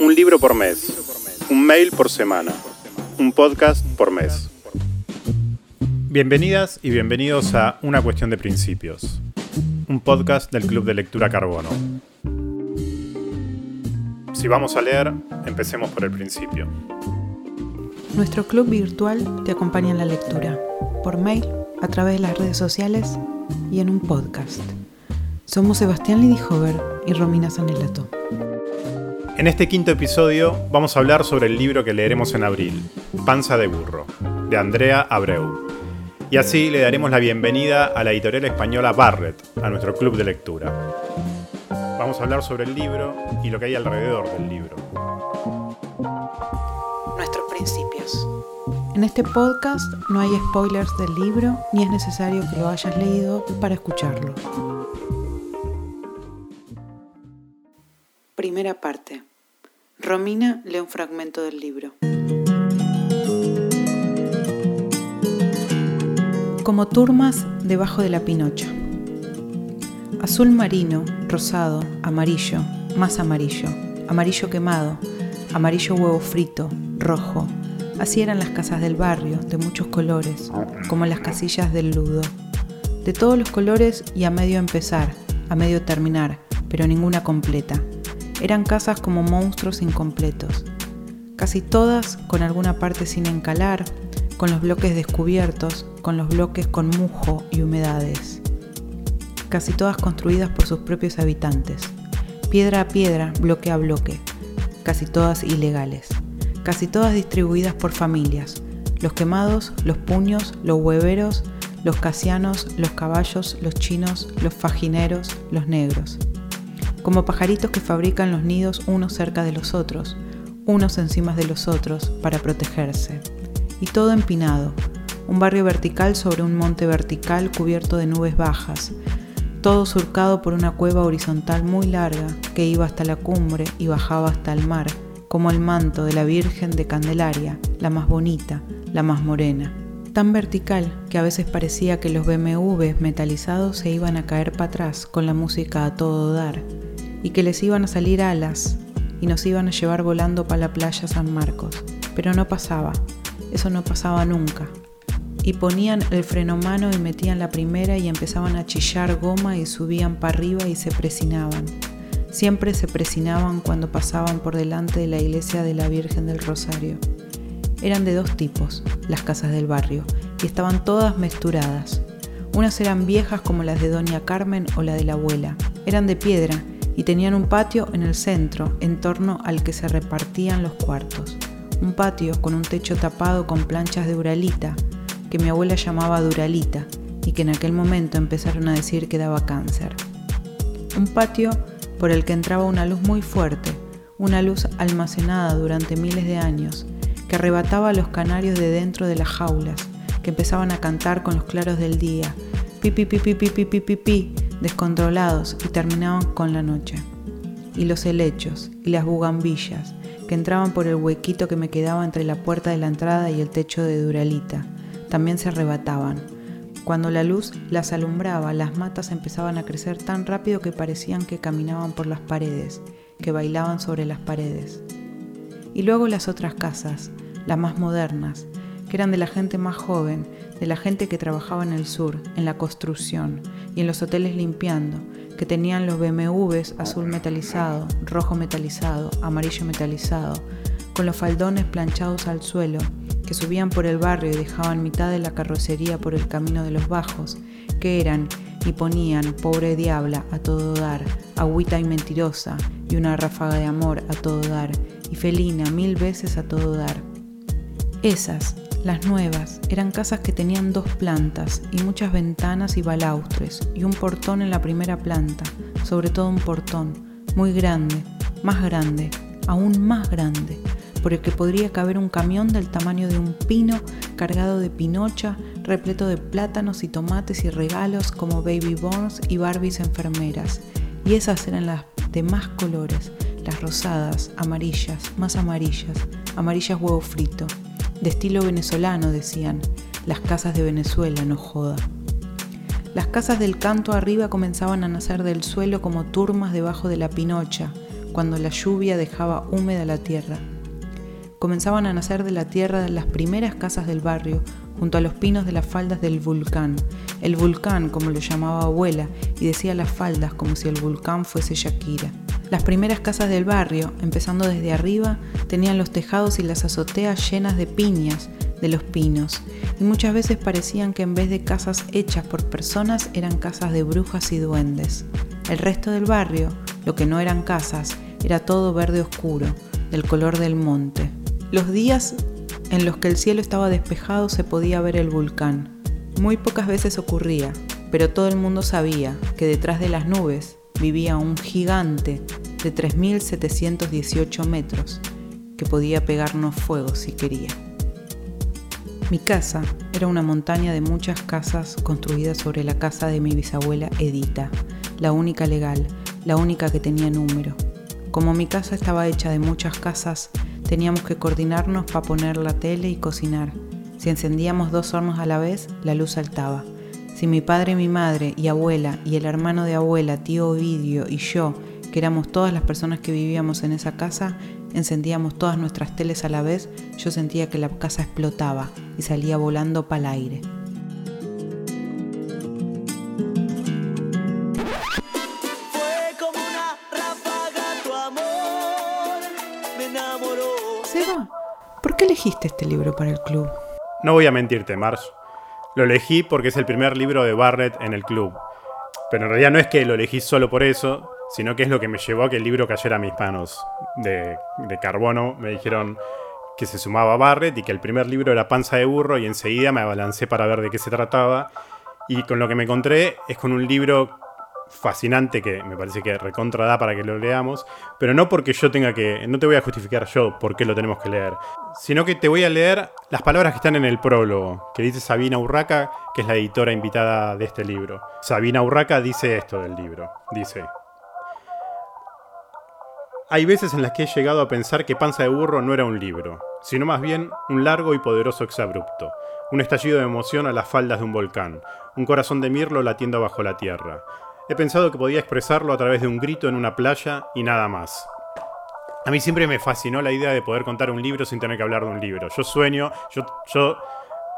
Un libro por mes, un mail por semana, un podcast por mes. Bienvenidas y bienvenidos a Una cuestión de principios, un podcast del Club de Lectura Carbono. Si vamos a leer, empecemos por el principio. Nuestro club virtual te acompaña en la lectura, por mail, a través de las redes sociales y en un podcast. Somos Sebastián Lidihover y Romina Sanelato. En este quinto episodio vamos a hablar sobre el libro que leeremos en abril, Panza de Burro, de Andrea Abreu. Y así le daremos la bienvenida a la editorial española Barrett, a nuestro club de lectura. Vamos a hablar sobre el libro y lo que hay alrededor del libro. Nuestros principios. En este podcast no hay spoilers del libro ni es necesario que lo hayas leído para escucharlo. Primera parte. Romina lee un fragmento del libro. Como turmas debajo de la pinocha. Azul marino, rosado, amarillo, más amarillo, amarillo quemado, amarillo huevo frito, rojo. Así eran las casas del barrio, de muchos colores, como las casillas del ludo. De todos los colores y a medio empezar, a medio terminar, pero ninguna completa eran casas como monstruos incompletos, casi todas con alguna parte sin encalar, con los bloques descubiertos, con los bloques con mujo y humedades, casi todas construidas por sus propios habitantes, piedra a piedra, bloque a bloque, casi todas ilegales, casi todas distribuidas por familias, los quemados, los puños, los hueveros, los casianos, los caballos, los chinos, los fajineros, los negros como pajaritos que fabrican los nidos unos cerca de los otros, unos encima de los otros, para protegerse. Y todo empinado, un barrio vertical sobre un monte vertical cubierto de nubes bajas, todo surcado por una cueva horizontal muy larga que iba hasta la cumbre y bajaba hasta el mar, como el manto de la Virgen de Candelaria, la más bonita, la más morena. Tan vertical que a veces parecía que los BMWs metalizados se iban a caer para atrás con la música a todo dar, y que les iban a salir alas y nos iban a llevar volando para la playa San Marcos. Pero no pasaba, eso no pasaba nunca. Y ponían el freno mano y metían la primera y empezaban a chillar goma y subían para arriba y se presinaban. Siempre se presinaban cuando pasaban por delante de la iglesia de la Virgen del Rosario. Eran de dos tipos, las casas del barrio, y estaban todas mesturadas. Unas eran viejas como las de Doña Carmen o la de la abuela. Eran de piedra y tenían un patio en el centro, en torno al que se repartían los cuartos. Un patio con un techo tapado con planchas de uralita, que mi abuela llamaba duralita y que en aquel momento empezaron a decir que daba cáncer. Un patio por el que entraba una luz muy fuerte, una luz almacenada durante miles de años, que arrebataba a los canarios de dentro de las jaulas, que empezaban a cantar con los claros del día, pi pi pi pi pi pi descontrolados y terminaban con la noche. Y los helechos y las bugambillas que entraban por el huequito que me quedaba entre la puerta de la entrada y el techo de Duralita, también se arrebataban. Cuando la luz las alumbraba, las matas empezaban a crecer tan rápido que parecían que caminaban por las paredes, que bailaban sobre las paredes. Y luego las otras casas, las más modernas, que eran de la gente más joven, de la gente que trabajaba en el sur, en la construcción y en los hoteles limpiando, que tenían los BMWs azul metalizado, rojo metalizado, amarillo metalizado, con los faldones planchados al suelo, que subían por el barrio y dejaban mitad de la carrocería por el camino de los bajos, que eran y ponían, pobre diabla, a todo dar, agüita y mentirosa, y una ráfaga de amor a todo dar, y felina mil veces a todo dar. Esas, las nuevas eran casas que tenían dos plantas y muchas ventanas y balaustres y un portón en la primera planta, sobre todo un portón, muy grande, más grande, aún más grande, por el que podría caber un camión del tamaño de un pino cargado de pinocha, repleto de plátanos y tomates y regalos como baby borns y barbies enfermeras. Y esas eran las de más colores, las rosadas, amarillas, más amarillas, amarillas huevo frito, de estilo venezolano, decían, las casas de Venezuela, no joda. Las casas del canto arriba comenzaban a nacer del suelo como turmas debajo de la pinocha, cuando la lluvia dejaba húmeda la tierra. Comenzaban a nacer de la tierra las primeras casas del barrio, junto a los pinos de las faldas del volcán. El volcán, como lo llamaba abuela, y decía las faldas como si el volcán fuese Shakira. Las primeras casas del barrio, empezando desde arriba, tenían los tejados y las azoteas llenas de piñas, de los pinos, y muchas veces parecían que en vez de casas hechas por personas eran casas de brujas y duendes. El resto del barrio, lo que no eran casas, era todo verde oscuro, del color del monte. Los días en los que el cielo estaba despejado se podía ver el volcán. Muy pocas veces ocurría, pero todo el mundo sabía que detrás de las nubes vivía un gigante de 3.718 metros que podía pegarnos fuego si quería. Mi casa era una montaña de muchas casas construidas sobre la casa de mi bisabuela Edita, la única legal, la única que tenía número. Como mi casa estaba hecha de muchas casas, teníamos que coordinarnos para poner la tele y cocinar. Si encendíamos dos hornos a la vez, la luz saltaba. Si mi padre, mi madre y abuela y el hermano de abuela, tío Ovidio y yo, que éramos todas las personas que vivíamos en esa casa, encendíamos todas nuestras teles a la vez, yo sentía que la casa explotaba y salía volando para el aire. Fue como una ráfaga tu amor, me enamoró. Seba, ¿por qué elegiste este libro para el club? No voy a mentirte, Marsh. Lo elegí porque es el primer libro de Barrett en el club. Pero en realidad no es que lo elegí solo por eso, sino que es lo que me llevó a que el libro cayera a mis manos. De, carbono me dijeron que se sumaba a Barrett y que el primer libro era Panza de Burro y enseguida me abalancé para ver de qué se trataba. Y con lo que me encontré es con un libro fascinante que me parece que recontra da para que lo leamos, pero no porque yo tenga que, no te voy a justificar yo por qué lo tenemos que leer, sino que te voy a leer las palabras que están en el prólogo, que dice Sabina Urraca, que es la editora invitada de este libro. Sabina Urraca dice esto del libro, dice, hay veces en las que he llegado a pensar que Panza de Burro no era un libro, sino más bien un largo y poderoso exabrupto, un estallido de emoción a las faldas de un volcán, un corazón de mirlo latiendo bajo la tierra. He pensado que podía expresarlo a través de un grito en una playa y nada más. A mí siempre me fascinó la idea de poder contar un libro sin tener que hablar de un libro. Yo sueño, yo, yo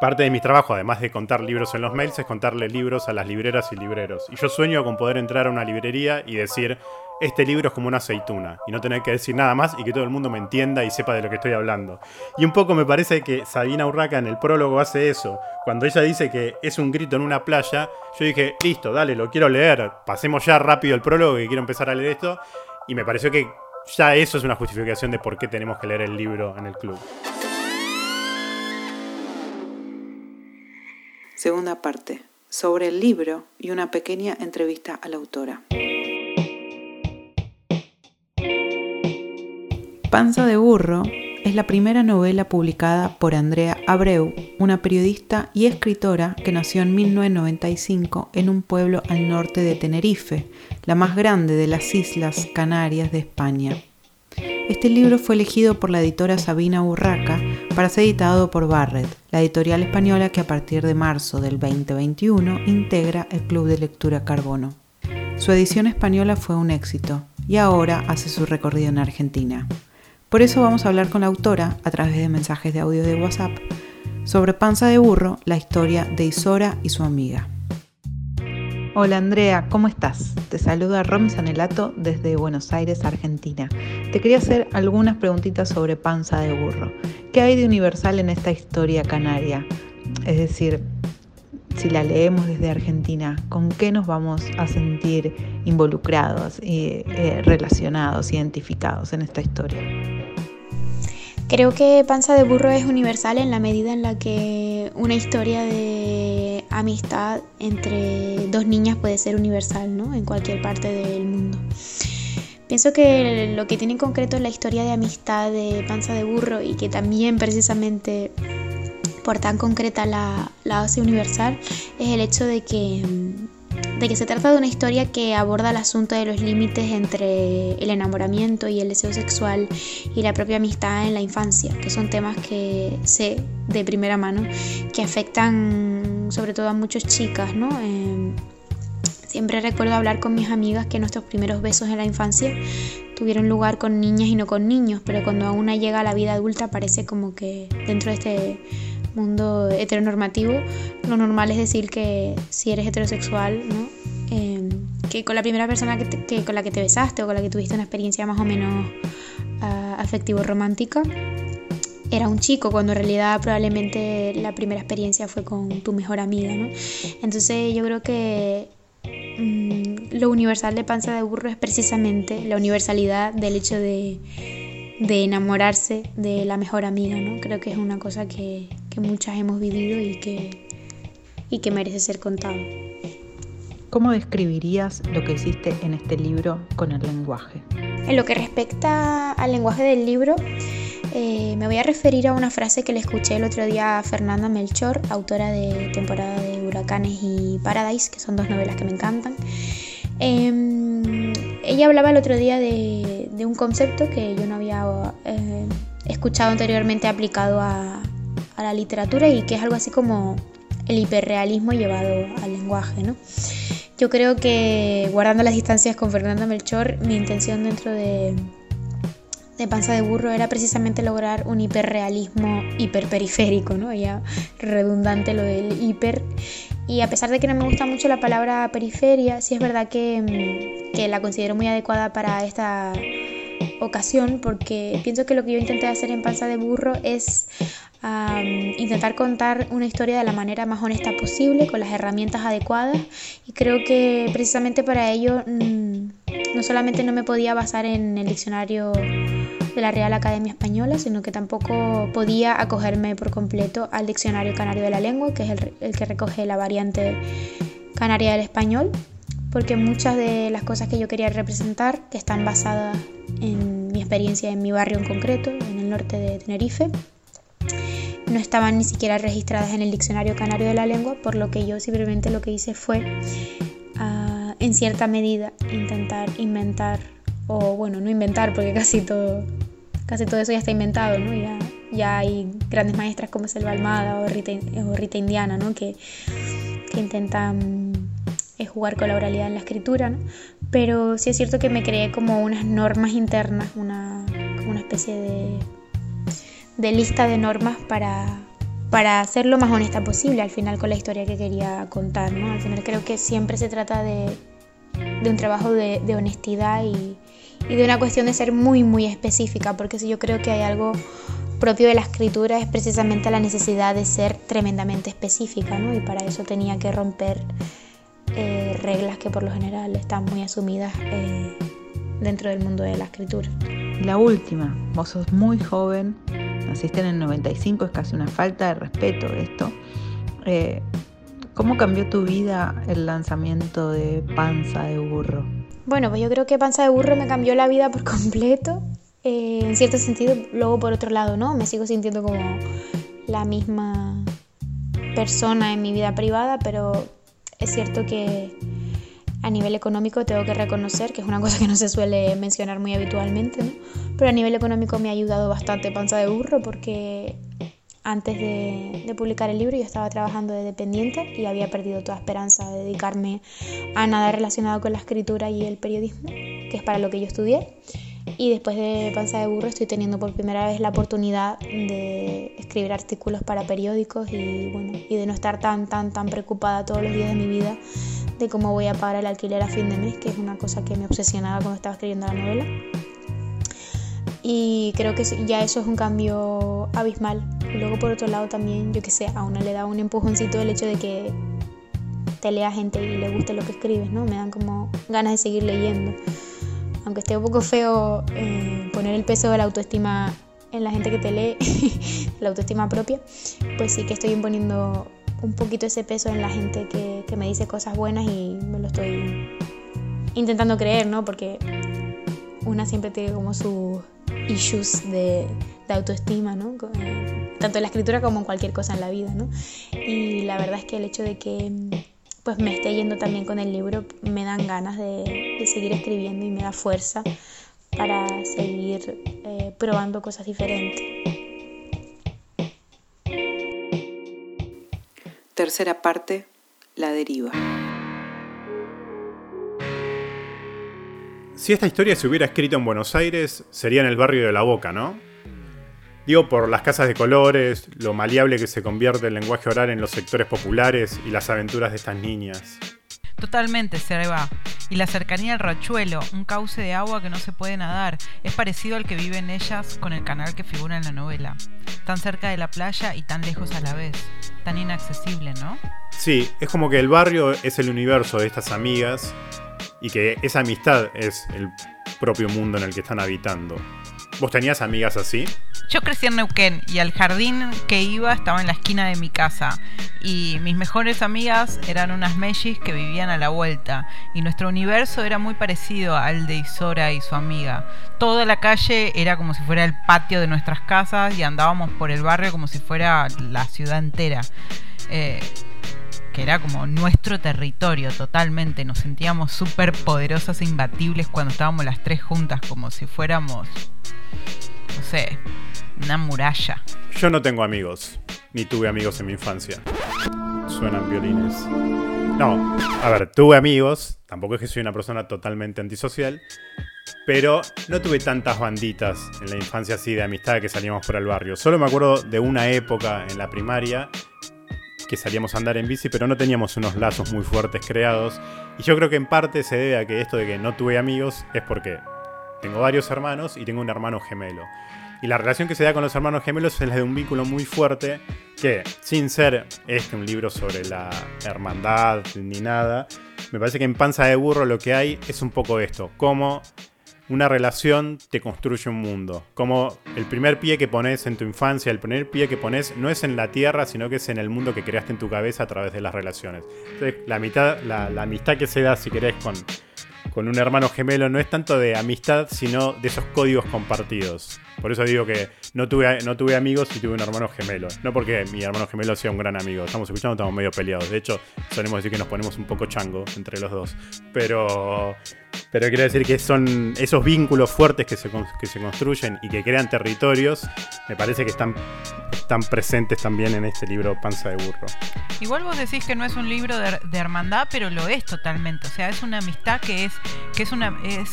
parte de mi trabajo, además de contar libros en los mails, es contarle libros a las libreras y libreros. Y yo sueño con poder entrar a una librería y decir, este libro es como una aceituna, y no tener que decir nada más y que todo el mundo me entienda y sepa de lo que estoy hablando. Y un poco me parece que Sabina Urraca en el prólogo hace eso. Cuando ella dice que es un grito en una playa, yo dije, listo, dale, lo quiero leer, pasemos ya rápido el prólogo que quiero empezar a leer esto. Y me pareció que ya eso es una justificación de por qué tenemos que leer el libro en el club. Segunda parte, sobre el libro y una pequeña entrevista a la autora. Panza de Burro es la primera novela publicada por Andrea Abreu, una periodista y escritora que nació en 1995 en un pueblo al norte de Tenerife, la más grande de las Islas Canarias de España. Este libro fue elegido por la editora Sabina Urraca para ser editado por Barrett, la editorial española que a partir de marzo del 2021 integra el Club de Lectura Carbono. Su edición española fue un éxito y ahora hace su recorrido en Argentina. Por eso vamos a hablar con la autora, a través de mensajes de audio de WhatsApp, sobre Panza de Burro, la historia de Isora y su amiga. Hola Andrea, ¿cómo estás? Te saluda Romy Sanelato desde Buenos Aires, Argentina. Te quería hacer algunas preguntitas sobre Panza de Burro. ¿Qué hay de universal en esta historia canaria? Es decir, si la leemos desde Argentina, ¿con qué nos vamos a sentir involucrados y eh, relacionados, identificados en esta historia? Creo que Panza de Burro es universal en la medida en la que una historia de amistad entre dos niñas puede ser universal, ¿no? En cualquier parte del mundo. Pienso que lo que tiene en concreto la historia de amistad de Panza de Burro y que también precisamente por tan concreta la, la hace universal es el hecho de que de que se trata de una historia que aborda el asunto de los límites entre el enamoramiento y el deseo sexual y la propia amistad en la infancia, que son temas que sé de primera mano que afectan sobre todo a muchas chicas, ¿no? Eh, Siempre recuerdo hablar con mis amigas que nuestros primeros besos en la infancia tuvieron lugar con niñas y no con niños, pero cuando una llega a la vida adulta parece como que dentro de este mundo heteronormativo lo normal es decir que si eres heterosexual, ¿no? Em, que con la primera persona que, con la que te besaste o con la que tuviste una experiencia más o menos uh, afectivo-romántica era un chico, cuando en realidad probablemente la primera experiencia fue con tu mejor amiga, ¿no? Entonces yo creo que mm, lo universal de panza de burro es precisamente la universalidad del hecho de, de, enamorarse de la mejor amiga, ¿no? Creo que es una cosa que, que muchas hemos vivido y que, y que merece ser contado. ¿Cómo describirías lo que hiciste en este libro con el lenguaje? En lo que respecta al lenguaje del libro, eh, me voy a referir a una frase que le escuché el otro día a Fernanda Melchor, autora de Temporada de Huracanes y Paradise, que son dos novelas que me encantan. Em, ella hablaba el otro día de, un concepto que yo no había eh, escuchado anteriormente aplicado a, a, la literatura y que es algo así como el hiperrealismo llevado al lenguaje. ¿no? Yo creo que guardando las distancias con Fernanda Melchor, mi intención dentro de de Panza de Burro era precisamente lograr un hiperrealismo hiperperiférico, ¿no? Ya redundante lo del hiper. Y a pesar de que no me gusta mucho la palabra periferia, sí es verdad que, que la considero muy adecuada para esta ocasión porque pienso que lo que yo intenté hacer en Panza de Burro es intentar contar una historia de la manera más honesta posible, con las herramientas adecuadas y creo que precisamente para ello mm, no solamente no me podía basar en el diccionario de la Real Academia Española, sino que tampoco podía acogerme por completo al diccionario canario de la lengua, que es el, el que recoge la variante canaria del español, porque muchas de las cosas que yo quería representar, están basadas en mi experiencia en mi barrio en concreto, en el norte de Tenerife, no estaban ni siquiera registradas en el diccionario canario de la lengua, por lo que yo simplemente lo que hice fue, ah, en cierta medida, intentar inventar, o bueno, no inventar, porque casi todo, casi todo eso ya está inventado, ¿no? Ya, ya hay grandes maestras como Selva Almada o Rita, o Indiana, ¿no? Que intentan eh, jugar con la oralidad en la escritura, ¿no? Pero sí es cierto que me creé como unas normas internas, una, como una especie de de lista de normas para, para ser lo más honesta posible al final con la historia que quería contar. ¿no? Al final creo que siempre se trata de, de un trabajo de, de honestidad y, y, de una cuestión de ser muy, muy específica, porque si yo creo que hay algo propio de la escritura es precisamente la necesidad de ser tremendamente específica, ¿no? y para eso tenía que romper eh, reglas que por lo general están muy asumidas eh, dentro del mundo de la escritura. La última, vos sos muy joven, naciste en el 95, es casi una falta de respeto esto. Eh, ¿Cómo cambió tu vida el lanzamiento de Panza de Burro? Bueno, pues yo creo que Panza de Burro me cambió la vida por completo. Eh, en cierto sentido, luego por otro lado, ¿no? Me sigo sintiendo como la misma persona en mi vida privada, pero es cierto que a nivel económico tengo que reconocer, que es una cosa que no se suele mencionar muy habitualmente, ¿no? pero a nivel económico me ha ayudado bastante panza de burro porque antes de, de, publicar el libro yo estaba trabajando de dependiente y había perdido toda esperanza de dedicarme a nada relacionado con la escritura y el periodismo, que es para lo que yo estudié. Y después de Panza de Burro estoy teniendo por primera vez la oportunidad de escribir artículos para periódicos y, bueno, y de no estar tan, tan, tan preocupada todos los días de mi vida de cómo voy a pagar el alquiler a fin de mes, que es una cosa que me obsesionaba cuando estaba escribiendo la novela. Y creo que ya eso es un cambio abismal. Y luego por otro lado también, yo que sé, a uno le da un empujoncito el hecho de que te lea gente y le guste lo que escribes, ¿no? Me dan como ganas de seguir leyendo. Aunque esté un poco feo eh, poner el peso de la autoestima en la gente que te lee, la autoestima propia, pues sí que estoy imponiendo un poquito ese peso en la gente que, me dice cosas buenas y me lo estoy intentando creer, ¿no? Porque una siempre tiene como sus issues de, de, autoestima, ¿no? Eh, tanto en la escritura como en cualquier cosa en la vida, ¿no? Y la verdad es que el hecho de que pues me esté yendo también con el libro, me dan ganas de, de seguir escribiendo y me da fuerza para seguir eh, probando cosas diferentes. Tercera parte, la deriva. Si esta historia se hubiera escrito en Buenos Aires, sería en el barrio de La Boca, ¿no? Digo, por las casas de colores, lo maleable que se convierte el lenguaje oral en los sectores populares y las aventuras de estas niñas. Totalmente, Serva. Y la cercanía al rachuelo, un cauce de agua que no se puede nadar, es parecido al que viven ellas con el canal que figura en la novela. Tan cerca de la playa y tan lejos a la vez. Tan inaccesible, ¿no? Sí, es como que el barrio es el universo de estas amigas y que esa amistad es el propio mundo en el que están habitando. ¿Vos tenías amigas así? Yo crecí en Neuquén y al jardín que iba estaba en la esquina de mi casa. Y mis mejores amigas eran unas mellis que vivían a la vuelta. Y nuestro universo era muy parecido al de Isora y su amiga. Toda la calle era como si fuera el patio de nuestras casas y andábamos por el barrio como si fuera la ciudad entera. Eh, que era como nuestro territorio totalmente. Nos sentíamos súper poderosas e imbatibles cuando estábamos las tres juntas, como si fuéramos, no sé, una muralla. Yo no tengo amigos, ni tuve amigos en mi infancia. Suenan violines. No, a ver, tuve amigos, tampoco es que soy una persona totalmente antisocial, pero no tuve tantas banditas en la infancia así de amistad que salíamos por el barrio. Solo me acuerdo de una época en la primaria que salíamos a andar en bici, pero no teníamos unos lazos muy fuertes creados. Y yo creo que en parte se debe a que esto de que no tuve amigos es porque tengo varios hermanos y tengo un hermano gemelo. Y la relación que se da con los hermanos gemelos es la de un vínculo muy fuerte que, sin ser este un libro sobre la hermandad ni nada, me parece que en Panza de Burro lo que hay es un poco esto, cómo una relación te construye un mundo. Como el primer pie que pones en tu infancia, el primer pie que pones no es en la tierra, sino que es en el mundo que creaste en tu cabeza a través de las relaciones. Entonces, la, mitad, la, amistad que se da, si querés, con un hermano gemelo no es tanto de amistad, sino de esos códigos compartidos. Por eso digo que no tuve, no tuve amigos y tuve un hermano gemelo. No porque mi hermano gemelo sea un gran amigo. Estamos escuchando, estamos medio peleados. De hecho, solemos decir que nos ponemos un poco chango entre los dos. Pero, pero quiero decir que son esos vínculos fuertes que se, que se construyen y que crean territorios. Me parece que están, están presentes también en este libro Panza de Burro. Igual vos decís que no es un libro de, hermandad, pero lo es totalmente. O sea, es una amistad que es, que es una. Es,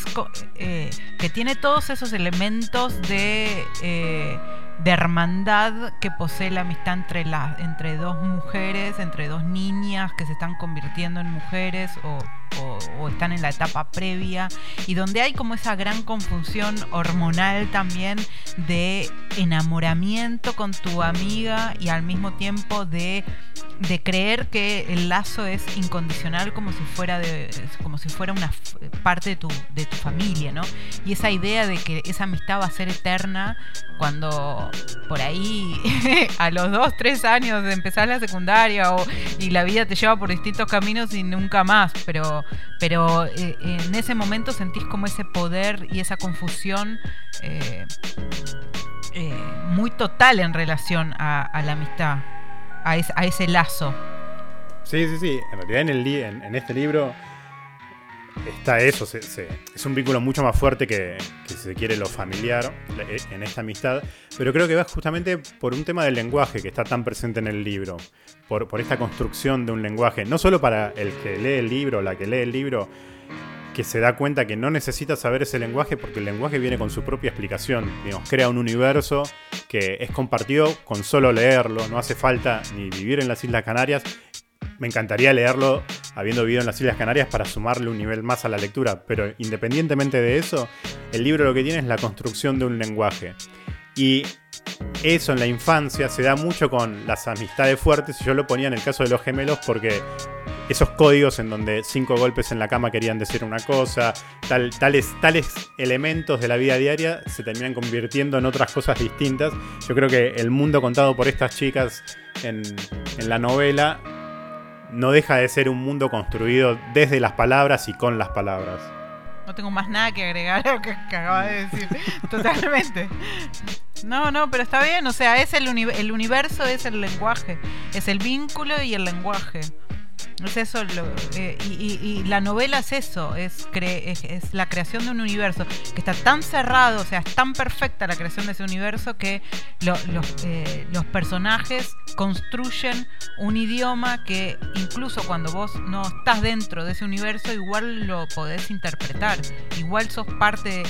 eh, que tiene todos esos elementos de eh, de hermandad que posee la amistad entre, la, entre dos mujeres, entre dos niñas que se están convirtiendo en mujeres o, están en la etapa previa y donde hay como esa gran confusión hormonal también de enamoramiento con tu amiga y al mismo tiempo de, de creer que el lazo es incondicional como si fuera de como si fuera una parte de tu, de tu familia, ¿no? Y esa idea de que esa amistad va a ser eterna cuando por ahí a los dos, tres años de empezar la secundaria o, y la vida te lleva por distintos caminos y nunca más, pero, pero eh, en ese momento sentís como ese poder y esa confusión eh, eh, muy total en relación a, la amistad, a, ese lazo. Sí, sí, sí. En realidad en, el, en, este libro está eso, es un vínculo mucho más fuerte que, si se quiere lo familiar eh, en esta amistad, pero creo que va justamente por un tema del lenguaje que está tan presente en el libro, por, esta construcción de un lenguaje, no solo para el que lee el libro la que lee el libro, que se da cuenta que no necesita saber ese lenguaje porque el lenguaje viene con su propia explicación. Digamos, crea un universo que es compartido con solo leerlo, no hace falta ni vivir en las Islas Canarias me encantaría leerlo habiendo vivido en las Islas Canarias para sumarle un nivel más a la lectura, pero independientemente de eso, el libro lo que tiene es la construcción de un lenguaje. Y eso en la infancia se da mucho con las amistades fuertes, yo lo ponía en el caso de los gemelos porque esos códigos en donde cinco golpes en la cama querían decir una cosa, tales, tales elementos de la vida diaria se terminan convirtiendo en otras cosas distintas. Yo creo que el mundo contado por estas chicas en, en la novela no deja de ser un mundo construido desde las palabras y con las palabras. No tengo más nada que agregar a lo que, acabas de decir. Totalmente. No, no, pero está bien. O sea, es el, el universo, es el lenguaje. Es el vínculo y el lenguaje. Es eso, eh, y, la novela es eso, es, la creación de un universo que está tan cerrado, o sea, es tan perfecta la creación de ese universo que eh, los personajes construyen un idioma que incluso cuando vos no estás dentro de ese universo, igual lo podés interpretar, igual sos parte,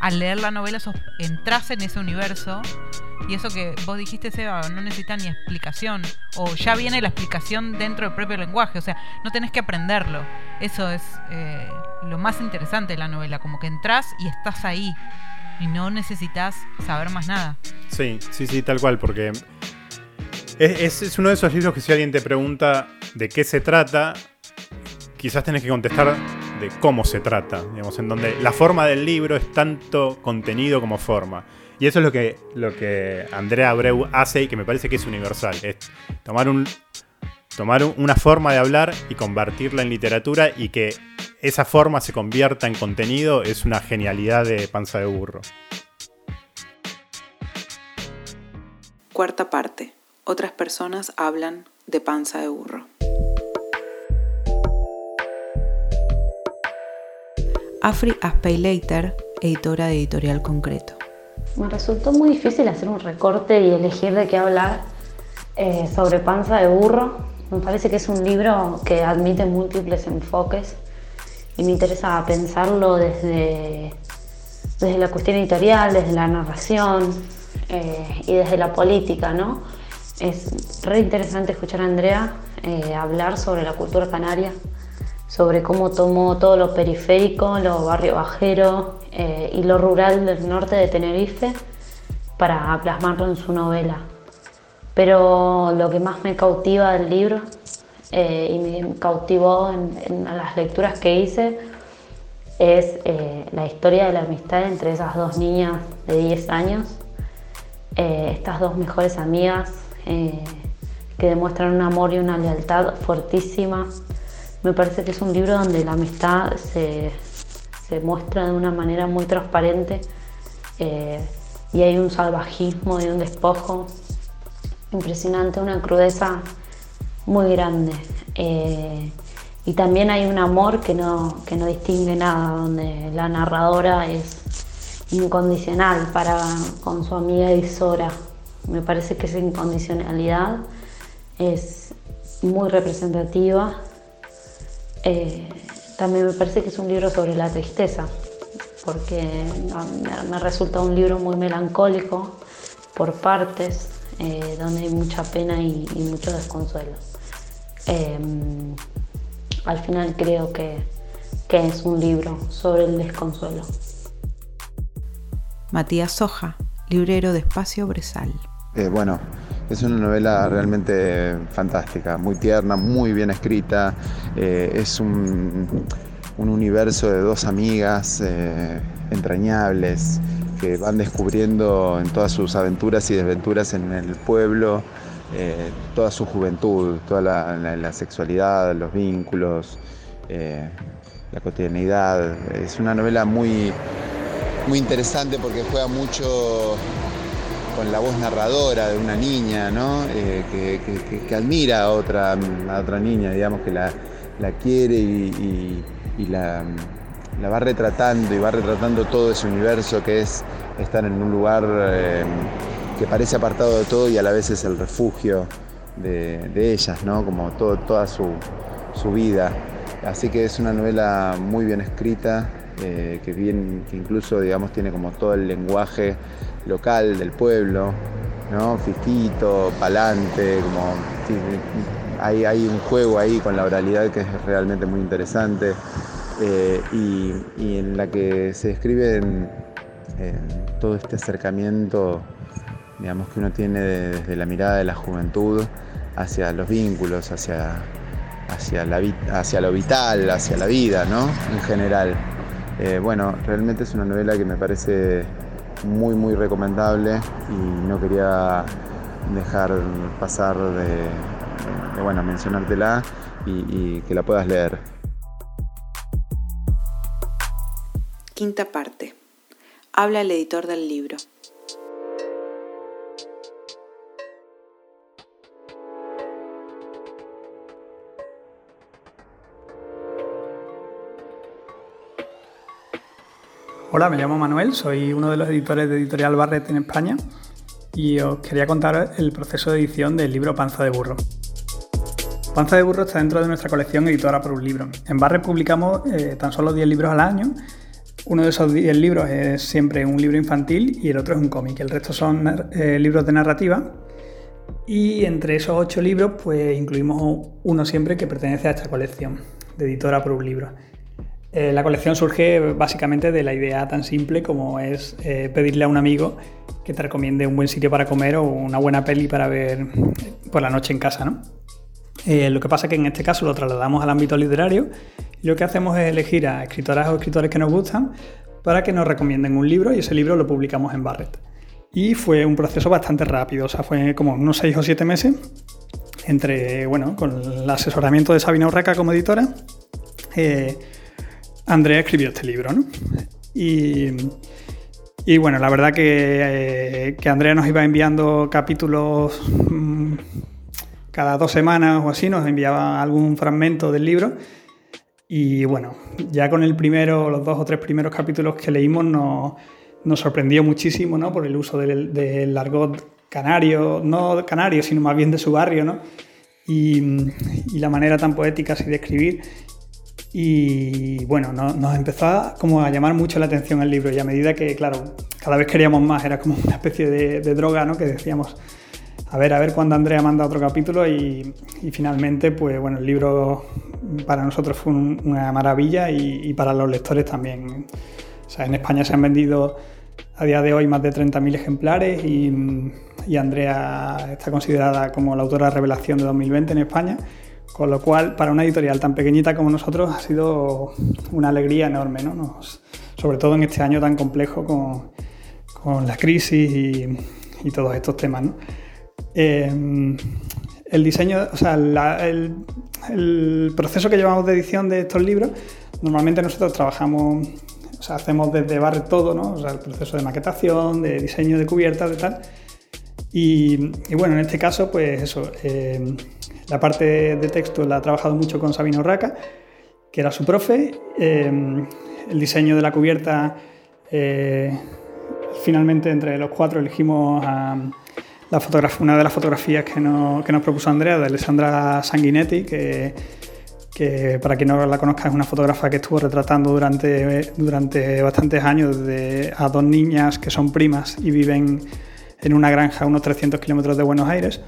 al leer la novela sos, entras en ese universo y eso que vos dijiste, Seba, no necesita ni explicación. O ya viene la explicación dentro del propio lenguaje. O sea, no tenés que aprenderlo. Eso es eh, lo más interesante de la novela. Como que entras y estás ahí. Y no necesitas saber más nada. Sí, sí, sí, tal cual. Porque es, uno de esos libros que si alguien te pregunta de qué se trata, quizás tenés que contestar de cómo se trata. Digamos, en donde la forma del libro es tanto contenido como forma. Y eso es lo que, lo que Andrea Abreu hace y que me parece que es universal. Es tomar, un, tomar una forma de hablar y convertirla en literatura y que esa forma se convierta en contenido es una genialidad de panza de burro. Cuarta parte. Otras personas hablan de panza de burro. Afri Aspeileiter, editora de Editorial Concreto. Me resultó muy difícil hacer un recorte y elegir de qué hablar eh, sobre Panza de Burro. Me parece que es un libro que admite múltiples enfoques y me interesa pensarlo desde, desde la cuestión editorial, desde la narración eh, y desde la política. ¿no? Es re interesante escuchar a Andrea eh, hablar sobre la cultura canaria, sobre cómo tomó todo lo periférico, lo barrio bajero eh, y lo rural del norte de Tenerife para plasmarlo en su novela. Pero lo que más me cautiva del libro eh, y me cautivó en, las lecturas que hice es eh, la historia de la amistad entre esas dos niñas de 10 años, estas dos mejores amigas que demuestran un amor y una lealtad fuertísima me parece que es un libro donde la amistad se, muestra de una manera muy transparente eh, y hay un salvajismo y un despojo impresionante, una crudeza muy grande. Eh, y también hay un amor que no, que no distingue nada, donde la narradora es incondicional para con su amiga Isora. Me parece que esa incondicionalidad es muy representativa eh, también me parece que es un libro sobre la tristeza, porque me, resulta un libro muy melancólico por partes, eh, donde hay mucha pena y, mucho desconsuelo. Em, al final creo que, que es un libro sobre el desconsuelo. Matías Soja, librero de Espacio Bresal. Eh, bueno, es una novela realmente fantástica, muy tierna, muy bien escrita. Eh, es un, universo de dos amigas eh, entrañables que van descubriendo en todas sus aventuras y desventuras en el pueblo eh, toda su juventud, toda la, sexualidad, los vínculos, la cotidianidad. Es una novela muy, muy interesante porque juega mucho con la voz narradora de una niña, ¿no? Eh, que, admira a otra, a otra niña, digamos, que la, quiere y, la, va retratando y va retratando todo ese universo que es estar en un lugar eh, que parece apartado de todo y a la vez es el refugio de, ellas, ¿no? Como todo, toda su, vida. Así que es una novela muy bien escrita, eh, que, bien, que incluso digamos, tiene como todo el lenguaje local del pueblo, ¿no? Fistito, palante, como hay, hay, un juego ahí con la oralidad que es realmente muy interesante eh, y, en la que se describe todo este acercamiento digamos que uno tiene desde la mirada de la juventud hacia los vínculos, hacia, hacia, hacia lo vital, hacia la vida, ¿no? En general. Eh, bueno, realmente es una novela que me parece muy muy recomendable y no quería dejar pasar de, bueno, mencionártela y, que la puedas leer. Quinta parte. Habla el editor del libro. Hola, me llamo Manuel, soy uno de los editores de Editorial Barret en España y os quería contar el proceso de edición del libro Panza de Burro. Panza de Burro está dentro de nuestra colección editora por un libro. En Barret publicamos eh, tan solo 10 libros al año. Uno de esos 10 libros es siempre un libro infantil y el otro es un cómic. El resto son eh, libros de narrativa. Y entre esos 8 libros, pues incluimos uno siempre que pertenece a esta colección de editora por un libro. Eh, la colección surge básicamente de la idea tan simple como es eh, pedirle a un amigo que te recomiende un buen sitio para comer o una buena peli para ver por la noche en casa. ¿no? Eh, lo que pasa es que en este caso lo trasladamos al ámbito literario y lo que hacemos es elegir a escritoras o escritores que nos gustan para que nos recomienden un libro y ese libro lo publicamos en Barret. Y fue un proceso bastante rápido, o sea, fue como unos 6 o 7 meses entre, bueno, con el asesoramiento de Sabina Urraca como editora. Andrea escribió este libro, ¿no? Y, bueno, la verdad que, que, Andrea nos iba enviando capítulos mm, cada dos semanas o así, nos enviaba algún fragmento del libro. Y bueno, ya con el primero, los dos o tres primeros capítulos que leímos nos, nos sorprendió muchísimo, ¿no? Por el uso del, del, argot canario, no canario, sino más bien de su barrio, ¿no? Y, y la manera tan poética así de escribir. Y bueno, nos empezó como a llamar mucho la atención el libro y a medida que, claro, cada vez queríamos más, era como una especie de, droga, ¿no? Que decíamos, a ver, a ver cuándo Andrea manda otro capítulo y, finalmente, pues bueno, el libro para nosotros fue una maravilla y, para los lectores también. O sea, en España se han vendido a día de hoy más de 30.000 ejemplares y, y Andrea está considerada como la autora revelación de 2020 en España. Con lo cual, para una editorial tan pequeñita como nosotros, ha sido una alegría enorme, ¿no? sobre todo en este año tan complejo con, con la crisis y, y, todos estos temas. Eh, el diseño, o sea, el, el, proceso que llevamos de edición de estos libros, normalmente nosotros trabajamos, o sea, hacemos desde barre todo, ¿no? O sea, el proceso de maquetación, de diseño de cubiertas, de tal. Y, y bueno, en este caso, pues eso. Eh, la parte de texto la ha trabajado mucho con Sabino Raca, que era su profe. Em, el diseño de la cubierta, eh, finalmente entre los cuatro elegimos una de las fotografías que que nos, propuso Andrea, de Alessandra Sanguinetti, que, para quien no la conozca es una fotógrafa que estuvo retratando durante, durante bastantes años a dos niñas que son primas y viven en una granja a unos 300 kilómetros de Buenos Aires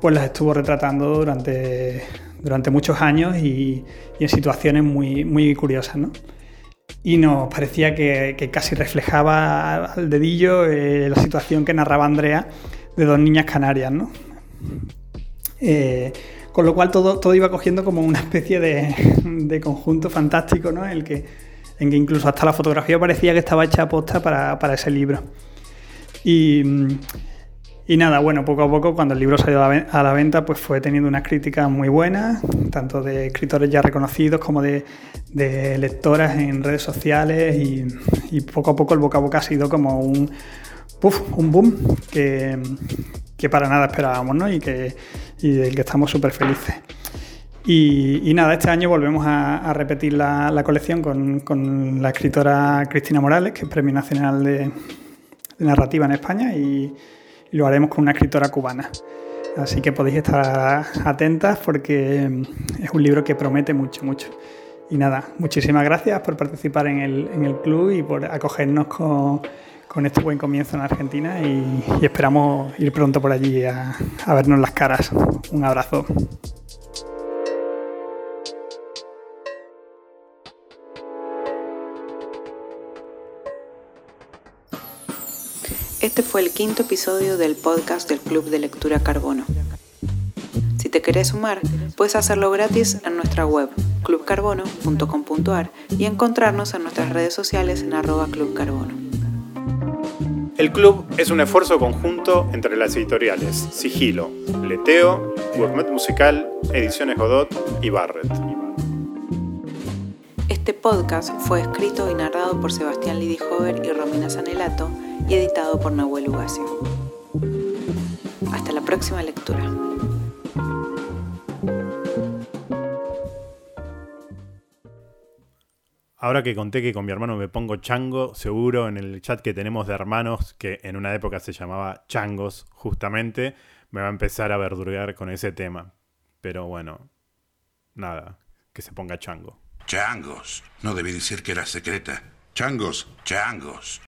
pues las estuvo retratando durante, durante muchos años y, en situaciones muy, muy curiosas. ¿no? Y nos parecía que, casi reflejaba al dedillo eh, la situación que narraba Andrea de dos niñas canarias. ¿no? Eh, con lo cual todo, todo iba cogiendo como una especie de, de conjunto fantástico, ¿no? El que, en que incluso hasta la fotografía parecía que estaba hecha a posta para, para ese libro. Y, y nada, bueno, poco a poco cuando el libro salió a la venta, pues fue teniendo unas críticas muy buenas, tanto de escritores ya reconocidos como de, lectoras en redes sociales y, poco a poco el boca a boca ha sido como un, un boom que, para nada esperábamos ¿no? y, que, del que estamos súper felices. Y, nada, este año volvemos a, repetir la, colección con, la escritora Cristina Morales, que es Premio Nacional de, Narrativa en España y y lo haremos con una escritora cubana. Así que podéis estar atentas porque es un libro que promete mucho, mucho. Y nada, muchísimas gracias por participar en el, en el club y por acogernos con, con, este buen comienzo en Argentina y, esperamos ir pronto por allí a vernos las caras. Un abrazo. Este fue el quinto episodio del podcast del Club de Lectura Carbono. Si te querés sumar, puedes hacerlo gratis en nuestra web clubcarbono.com.ar y encontrarnos en nuestras redes sociales en arroba clubcarbono. El club es un esfuerzo conjunto entre las editoriales Sigilo, Leteo, Gourmet Musical, Ediciones Godot y Barret. Este podcast fue escrito y narrado por Sebastián Lidihover y Romina Sanelato y editado por Nahuel Ugacio. Hasta la próxima lectura. Ahora ahora que conté que con mi hermano me pongo chango, seguro en el chat que tenemos de hermanos, que en una época se llamaba changos, justamente, me va a empezar a verdurear con ese tema. Pero bueno, nada, que se ponga chango. Changos. No debí decir que era secreta. Changos, changos.